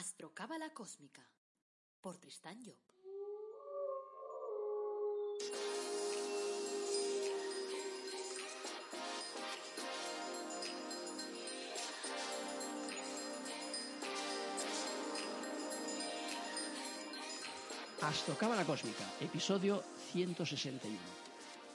Astrocábala Cósmica por Tristán Job. Astrocábala Cósmica, episodio 161.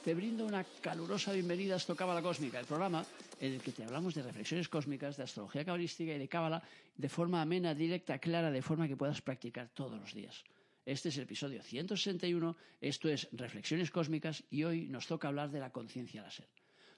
Te brindo una calurosa bienvenida a Astrocábala Cósmica, el programa en el que te hablamos de reflexiones cósmicas, de astrología cabalística y de cábala de forma amena, directa, clara, de forma que puedas practicar todos los días. Este es el episodio 161, esto es Reflexiones Cósmicas y hoy nos toca hablar de la conciencia láser.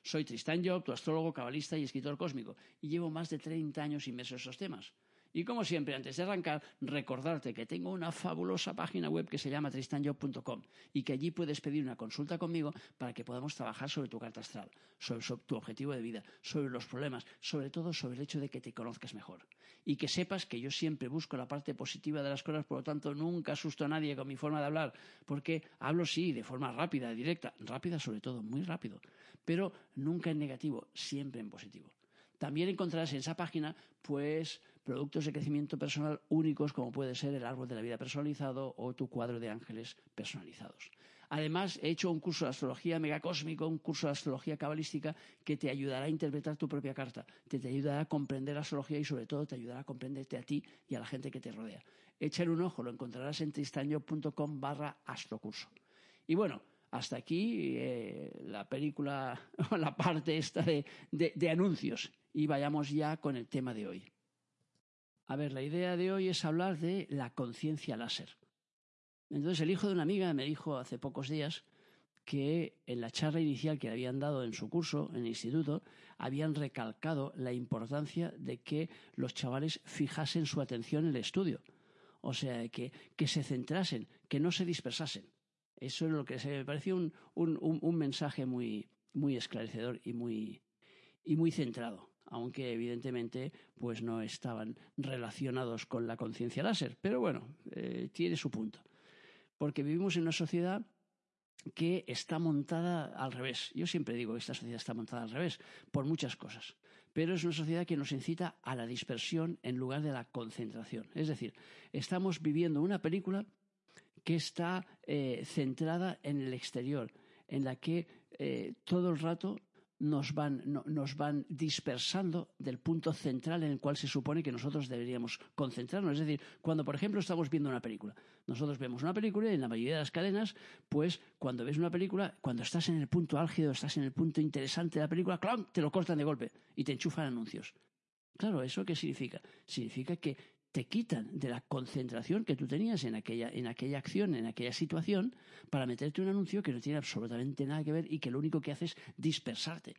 Soy Tristán Job, tu astrólogo, cabalista y escritor cósmico, y llevo más de 30 años inmerso en esos temas. Y como siempre, antes de arrancar, recordarte que tengo una fabulosa página web que se llama tristanjob.com y que allí puedes pedir una consulta conmigo para que podamos trabajar sobre tu carta astral, sobre, tu objetivo de vida, sobre los problemas, sobre todo sobre el hecho de que te conozcas mejor. Y que sepas que yo siempre busco la parte positiva de las cosas, por lo tanto nunca asusto a nadie con mi forma de hablar, porque hablo sí de forma rápida, directa, rápida sobre todo, muy rápido, pero nunca en negativo, siempre en positivo. También encontrarás en esa página, pues, productos de crecimiento personal únicos como puede ser el árbol de la vida personalizado o tu cuadro de ángeles personalizados. Además, he hecho un curso de astrología megacósmico, un curso de astrología cabalística que te ayudará a interpretar tu propia carta, te, te ayudará a comprender la astrología y sobre todo te ayudará a comprenderte a ti y a la gente que te rodea. Échale un ojo, lo encontrarás en tristaño.com barra astrocurso. Y bueno, hasta aquí eh, la película, la parte esta de, anuncios. Y vayamos ya con el tema de hoy. A ver, la idea de hoy es hablar de la conciencia láser. Entonces, el hijo de una amiga me dijo hace pocos días que en la charla inicial que le habían dado en su curso, en el instituto, habían recalcado la importancia de que los chavales fijasen su atención en el estudio. O sea, que, que se centrasen, que no se dispersasen. Eso es lo que se me pareció un, un, un, un mensaje muy, muy esclarecedor y muy, y muy centrado aunque evidentemente pues no estaban relacionados con la conciencia láser. Pero bueno, eh, tiene su punto. Porque vivimos en una sociedad que está montada al revés. Yo siempre digo que esta sociedad está montada al revés, por muchas cosas. Pero es una sociedad que nos incita a la dispersión en lugar de la concentración. Es decir, estamos viviendo una película que está eh, centrada en el exterior, en la que eh, todo el rato nos van, no, nos van dispersando del punto central en el cual se supone que nosotros deberíamos concentrarnos. Es decir, cuando, por ejemplo, estamos viendo una película. Nosotros vemos una película y en la mayoría de las cadenas, pues cuando ves una película, cuando estás en el punto álgido, estás en el punto interesante de la película, ¡clam! te lo cortan de golpe y te enchufan anuncios. Claro, ¿eso qué significa? Significa que te quitan de la concentración que tú tenías en aquella, en aquella acción, en aquella situación, para meterte un anuncio que no tiene absolutamente nada que ver y que lo único que hace es dispersarte.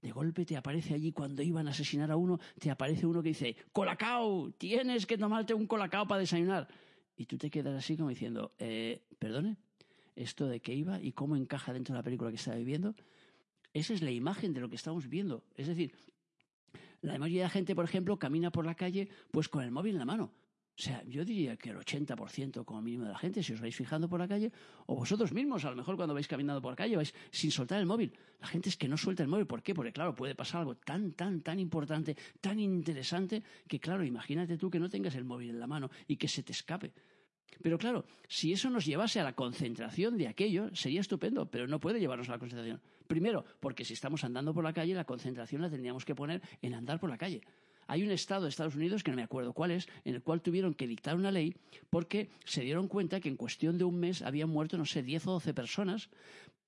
De golpe te aparece allí cuando iban a asesinar a uno, te aparece uno que dice, Colacao, tienes que tomarte un colacao para desayunar. Y tú te quedas así como diciendo, eh, perdone, esto de qué iba y cómo encaja dentro de la película que estaba viviendo. Esa es la imagen de lo que estamos viendo. Es decir, la mayoría de la gente, por ejemplo, camina por la calle pues con el móvil en la mano. O sea, yo diría que el 80% como mínimo de la gente, si os vais fijando por la calle, o vosotros mismos, a lo mejor cuando vais caminando por la calle, vais sin soltar el móvil. La gente es que no suelta el móvil. ¿Por qué? Porque, claro, puede pasar algo tan, tan, tan importante, tan interesante, que, claro, imagínate tú que no tengas el móvil en la mano y que se te escape. Pero claro, si eso nos llevase a la concentración de aquello, sería estupendo, pero no puede llevarnos a la concentración. Primero, porque si estamos andando por la calle, la concentración la tendríamos que poner en andar por la calle. Hay un estado de Estados Unidos, que no me acuerdo cuál es, en el cual tuvieron que dictar una ley porque se dieron cuenta que en cuestión de un mes habían muerto, no sé, 10 o 12 personas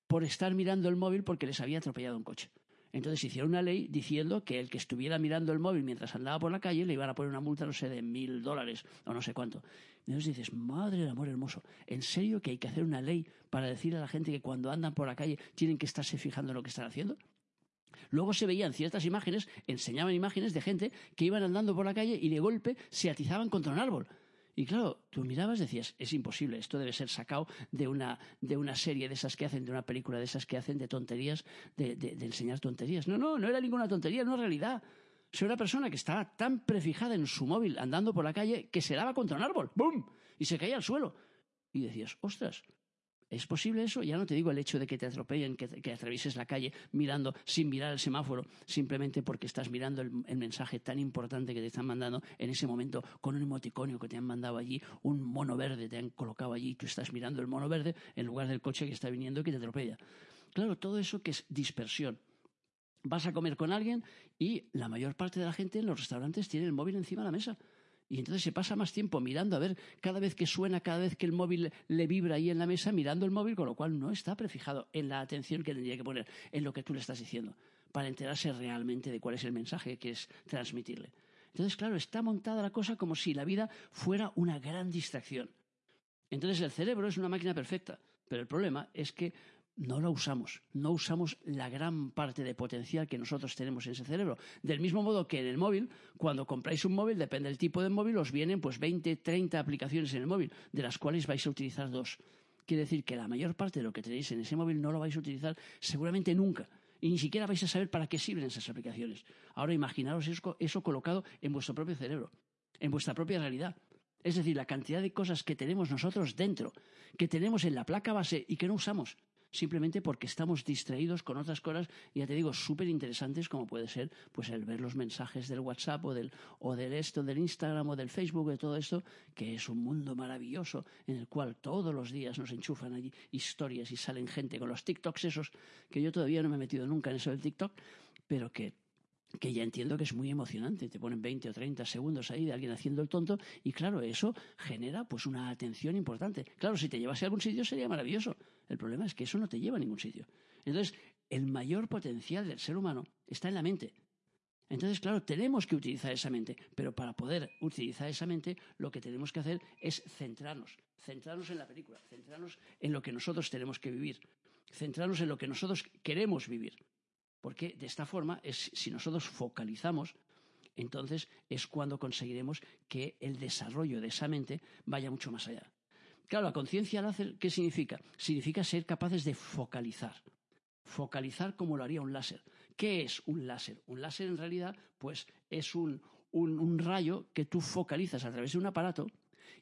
por estar mirando el móvil porque les había atropellado un coche. Entonces hicieron una ley diciendo que el que estuviera mirando el móvil mientras andaba por la calle le iban a poner una multa, no sé, de mil dólares o no sé cuánto. Entonces dices, madre del amor hermoso, ¿en serio que hay que hacer una ley para decirle a la gente que cuando andan por la calle tienen que estarse fijando en lo que están haciendo? Luego se veían ciertas imágenes, enseñaban imágenes de gente que iban andando por la calle y de golpe se atizaban contra un árbol. Y claro, tú mirabas decías, es imposible, esto debe ser sacado de una, de una serie de esas que hacen, de una película de esas que hacen de tonterías, de, enseñar tonterías. No, no, no era ninguna tontería, era una realidad. Soy una persona que estaba tan prefijada en su móvil andando por la calle que se daba contra un árbol, ¡bum! Y se caía al suelo. Y decías, ostras, ¿Es posible eso? Ya no te digo el hecho de que te atropellen, que, que atravieses la calle mirando sin mirar el semáforo, simplemente porque estás mirando el, mensaje tan importante que te están mandando en ese momento con un emoticonio que te han mandado allí, un mono verde te han colocado allí tú estás mirando el mono verde en lugar del coche que está viniendo y que te atropella. Claro, todo eso que es dispersión. Vas a comer con alguien y la mayor parte de la gente en los restaurantes tiene el móvil encima de la mesa. Y entonces se pasa más tiempo mirando a ver cada vez que suena, cada vez que el móvil le vibra ahí en la mesa, mirando el móvil, con lo cual no está prefijado en la atención que tendría que poner en lo que tú le estás diciendo, para enterarse realmente de cuál es el mensaje que quieres transmitirle. Entonces, claro, está montada la cosa como si la vida fuera una gran distracción. Entonces el cerebro es una máquina perfecta, pero el problema es que no la usamos, no usamos la gran parte de potencial que nosotros tenemos en ese cerebro. Del mismo modo que en el móvil, cuando compráis un móvil, depende del tipo de móvil, os vienen pues 20, 30 aplicaciones en el móvil, de las cuales vais a utilizar dos. Quiere decir que la mayor parte de lo que tenéis en ese móvil no lo vais a utilizar seguramente nunca. Y ni siquiera vais a saber para qué sirven esas aplicaciones. Ahora imaginaros eso, eso colocado en vuestro propio cerebro, en vuestra propia realidad. Es decir, la cantidad de cosas que tenemos nosotros dentro, que tenemos en la placa base y que no usamos simplemente porque estamos distraídos con otras cosas, ya te digo, súper interesantes como puede ser pues el ver los mensajes del WhatsApp o del, o del esto, del Instagram o del Facebook, de todo esto, que es un mundo maravilloso en el cual todos los días nos enchufan allí historias y salen gente con los TikToks esos, que yo todavía no me he metido nunca en eso del TikTok, pero que que ya entiendo que es muy emocionante. Te ponen 20 o 30 segundos ahí de alguien haciendo el tonto y claro, eso genera pues una atención importante. Claro, si te llevase a algún sitio sería maravilloso. El problema es que eso no te lleva a ningún sitio. Entonces, el mayor potencial del ser humano está en la mente. Entonces, claro, tenemos que utilizar esa mente, pero para poder utilizar esa mente, lo que tenemos que hacer es centrarnos, centrarnos en la película, centrarnos en lo que nosotros tenemos que vivir, centrarnos en lo que nosotros queremos vivir. Porque de esta forma, es, si nosotros focalizamos, entonces es cuando conseguiremos que el desarrollo de esa mente vaya mucho más allá. Claro, la conciencia láser, ¿qué significa? Significa ser capaces de focalizar. Focalizar como lo haría un láser. ¿Qué es un láser? Un láser en realidad, pues es un, un, rayo que tú focalizas a través de un aparato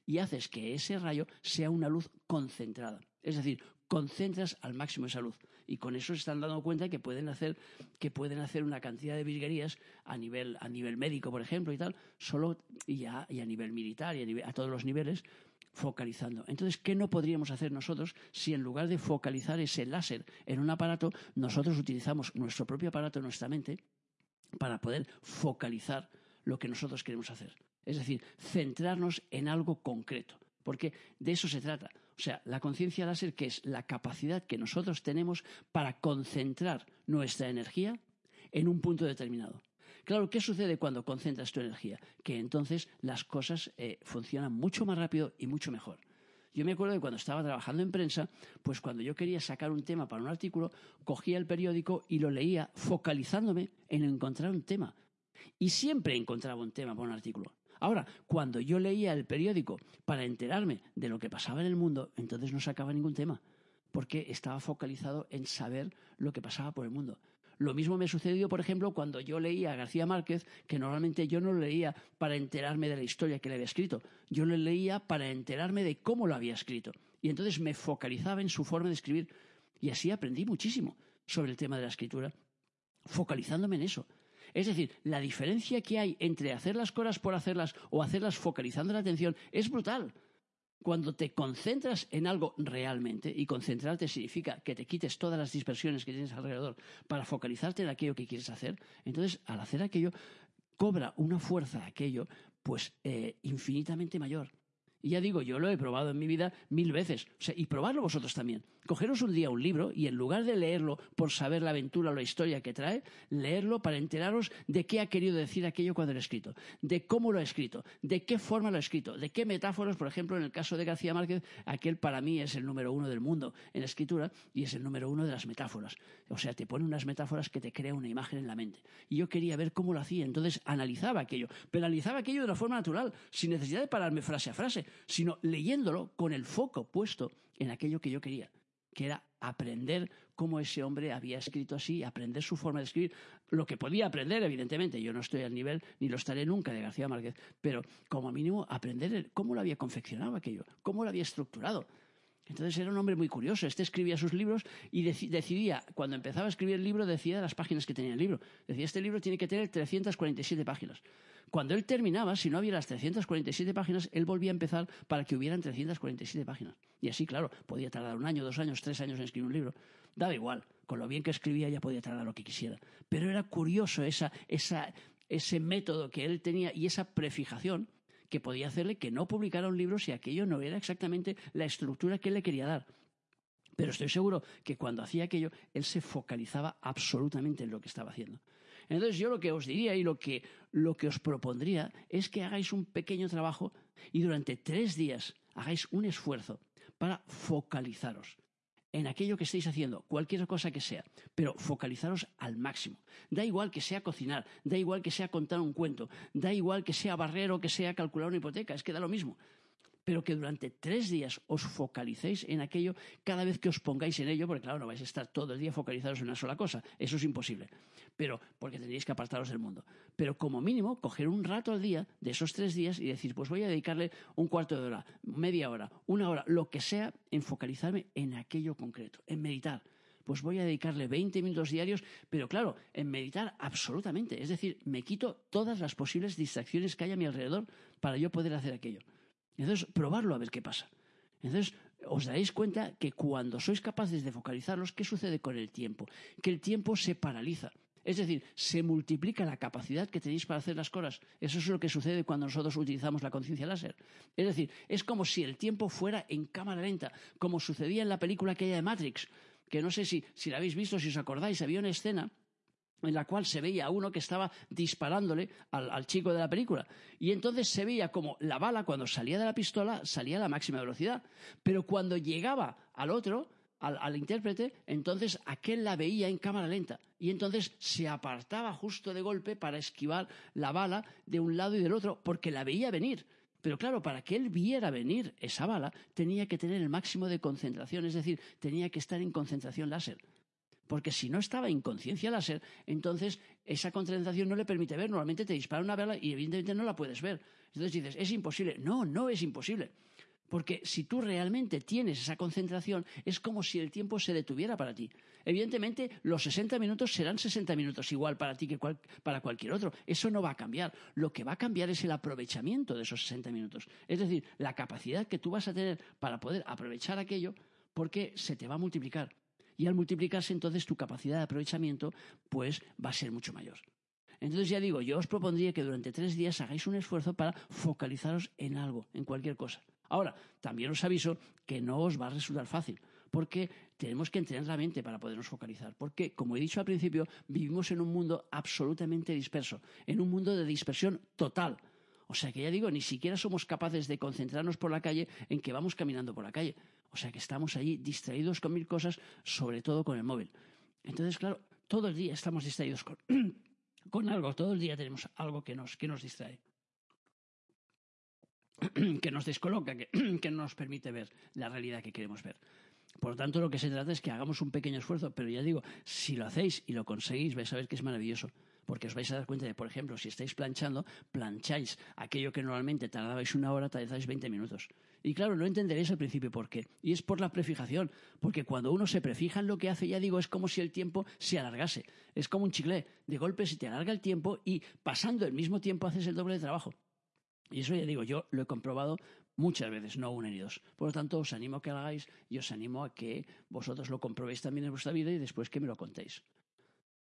y haces que ese rayo sea una luz concentrada. Es decir, concentras al máximo esa luz. Y con eso se están dando cuenta que pueden hacer, que pueden hacer una cantidad de virguerías a nivel, a nivel médico, por ejemplo, y tal, solo y a, y a nivel militar y a todos los niveles, focalizando. Entonces, ¿qué no podríamos hacer nosotros si en lugar de focalizar ese láser en un aparato, nosotros utilizamos nuestro propio aparato, nuestra mente, para poder focalizar lo que nosotros queremos hacer? Es decir, centrarnos en algo concreto, porque de eso se trata. O sea, la conciencia láser, que es la capacidad que nosotros tenemos para concentrar nuestra energía en un punto determinado. Claro, ¿qué sucede cuando concentras tu energía? Que entonces las cosas eh, funcionan mucho más rápido y mucho mejor. Yo me acuerdo de cuando estaba trabajando en prensa, pues cuando yo quería sacar un tema para un artículo, cogía el periódico y lo leía focalizándome en encontrar un tema. Y siempre encontraba un tema para un artículo. Ahora, cuando yo leía el periódico para enterarme de lo que pasaba en el mundo, entonces no sacaba ningún tema, porque estaba focalizado en saber lo que pasaba por el mundo. Lo mismo me sucedió, por ejemplo, cuando yo leía a García Márquez, que normalmente yo no leía para enterarme de la historia que le había escrito, yo lo leía para enterarme de cómo lo había escrito. Y entonces me focalizaba en su forma de escribir. Y así aprendí muchísimo sobre el tema de la escritura, focalizándome en eso. Es decir, la diferencia que hay entre hacer las cosas por hacerlas o hacerlas focalizando la atención es brutal. Cuando te concentras en algo realmente, y concentrarte significa que te quites todas las dispersiones que tienes alrededor para focalizarte en aquello que quieres hacer, entonces al hacer aquello cobra una fuerza aquello pues eh, infinitamente mayor. Y ya digo, yo lo he probado en mi vida mil veces. Y probarlo vosotros también. Cogeros un día un libro y en lugar de leerlo por saber la aventura o la historia que trae, leerlo para enteraros de qué ha querido decir aquello cuando lo ha escrito, de cómo lo ha escrito, de qué forma lo ha escrito, de qué metáforas, por ejemplo, en el caso de García Márquez, aquel para mí es el número uno del mundo en la escritura y es el número uno de las metáforas. O sea, te pone unas metáforas que te crea una imagen en la mente. Y yo quería ver cómo lo hacía, entonces analizaba aquello, pero analizaba aquello de una forma natural, sin necesidad de pararme frase a frase sino leyéndolo con el foco puesto en aquello que yo quería, que era aprender cómo ese hombre había escrito así, aprender su forma de escribir, lo que podía aprender, evidentemente, yo no estoy al nivel, ni lo estaré nunca de García Márquez, pero como mínimo aprender cómo lo había confeccionado aquello, cómo lo había estructurado. Entonces era un hombre muy curioso. Este escribía sus libros y decidía, cuando empezaba a escribir el libro, decía las páginas que tenía el libro. Decía, este libro tiene que tener 347 páginas. Cuando él terminaba, si no había las 347 páginas, él volvía a empezar para que hubieran 347 páginas. Y así, claro, podía tardar un año, dos años, tres años en escribir un libro. Daba igual, con lo bien que escribía ya podía tardar lo que quisiera. Pero era curioso ese método que él tenía y esa prefijación que podía hacerle que no publicara un libro si aquello no era exactamente la estructura que él le quería dar. Pero estoy seguro que cuando hacía aquello, él se focalizaba absolutamente en lo que estaba haciendo. Entonces yo lo que os diría y lo que, lo que os propondría es que hagáis un pequeño trabajo y durante tres días hagáis un esfuerzo para focalizaros en aquello que estéis haciendo, cualquier cosa que sea, pero focalizaros al máximo. Da igual que sea cocinar, da igual que sea contar un cuento, da igual que sea barrer o que sea calcular una hipoteca, es que da lo mismo pero que durante tres días os focalicéis en aquello cada vez que os pongáis en ello, porque claro, no vais a estar todo el día focalizados en una sola cosa, eso es imposible, pero porque tendréis que apartaros del mundo. Pero como mínimo, coger un rato al día de esos tres días y decir, pues voy a dedicarle un cuarto de hora, media hora, una hora, lo que sea, en focalizarme en aquello concreto, en meditar pues voy a dedicarle 20 minutos diarios, pero claro, en meditar absolutamente. Es decir, me quito todas las posibles distracciones que hay a mi alrededor para yo poder hacer aquello. Entonces, probarlo a ver qué pasa. Entonces, os daréis cuenta que cuando sois capaces de focalizarlos, ¿qué sucede con el tiempo? Que el tiempo se paraliza. Es decir, se multiplica la capacidad que tenéis para hacer las cosas. Eso es lo que sucede cuando nosotros utilizamos la conciencia láser. Es decir, es como si el tiempo fuera en cámara lenta, como sucedía en la película aquella de Matrix, que no sé si, si la habéis visto, si os acordáis, había una escena en la cual se veía a uno que estaba disparándole al, chico de la película. Y entonces se veía como la bala, cuando salía de la pistola, salía a la máxima velocidad. Pero cuando llegaba al otro, al, al, intérprete, entonces aquel la veía en cámara lenta. Y entonces se apartaba justo de golpe para esquivar la bala de un lado y del otro, porque la veía venir. Pero claro, para que él viera venir esa bala, tenía que tener el máximo de concentración, es decir, tenía que estar en concentración láser. Porque si no estaba en conciencia láser, entonces esa concentración no le permite ver. Normalmente te dispara una bala y evidentemente no la puedes ver. Entonces dices, es imposible. No, no es imposible. Porque si tú realmente tienes esa concentración, es como si el tiempo se detuviera para ti. Evidentemente, los 60 minutos serán 60 minutos igual para ti que para cualquier otro. Eso no va a cambiar. Lo que va a cambiar es el aprovechamiento de esos 60 minutos. Es decir, la capacidad que tú vas a tener para poder aprovechar aquello porque se te va a multiplicar y al multiplicarse entonces tu capacidad de aprovechamiento pues va a ser mucho mayor. Entonces ya digo, yo os propondría que durante tres días hagáis un esfuerzo para focalizaros en algo, en cualquier cosa. Ahora, también os aviso que no os va a resultar fácil, porque tenemos que entrenar la mente para podernos focalizar. Porque, como he dicho al principio, vivimos en un mundo absolutamente disperso, en un mundo de dispersión total. O sea que ya digo, ni siquiera somos capaces de concentrarnos por la calle en que vamos caminando por la calle. O sea que estamos allí distraídos con mil cosas, sobre todo con el móvil. Entonces, claro, todo el día estamos distraídos con, con algo, todo el día tenemos algo que nos, que nos distrae, que nos descoloca, que, que no nos permite ver la realidad que queremos ver. Por lo tanto, lo que se trata es que hagamos un pequeño esfuerzo, pero ya digo, si lo hacéis y lo conseguís, vais a ver que es maravilloso porque os vais a dar cuenta de, por ejemplo, si estáis planchando, plancháis aquello que normalmente tardabais una hora, tardáis 20 minutos. Y claro, no entenderéis al principio por qué. Y es por la prefijación, porque cuando uno se prefija en lo que hace, ya digo, es como si el tiempo se alargase. Es como un chicle. De golpe se te alarga el tiempo y pasando el mismo tiempo haces el doble de trabajo. Y eso ya digo, yo lo he comprobado muchas veces, no una ni dos. Por lo tanto, os animo a que lo hagáis y os animo a que vosotros lo comprobéis también en vuestra vida y después que me lo contéis.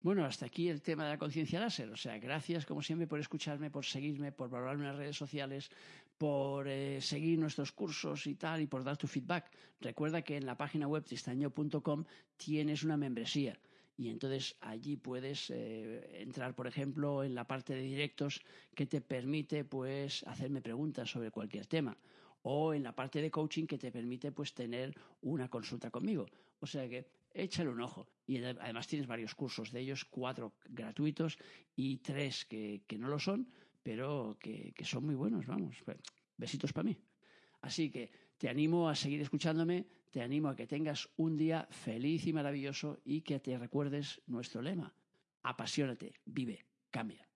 Bueno, hasta aquí el tema de la conciencia láser. O sea, gracias como siempre por escucharme, por seguirme, por valorarme en las redes sociales, por eh, seguir nuestros cursos y tal, y por dar tu feedback. Recuerda que en la página web tristaño.com tienes una membresía. Y entonces allí puedes eh, entrar, por ejemplo, en la parte de directos que te permite pues hacerme preguntas sobre cualquier tema o en la parte de coaching que te permite pues tener una consulta conmigo. O sea que échale un ojo. Y además tienes varios cursos, de ellos cuatro gratuitos y tres que, no lo son, pero que, que son muy buenos, vamos. Pues, besitos para mí. Así que te animo a seguir escuchándome, te animo a que tengas un día feliz y maravilloso y que te recuerdes nuestro lema. Apasionate, vive, cambia.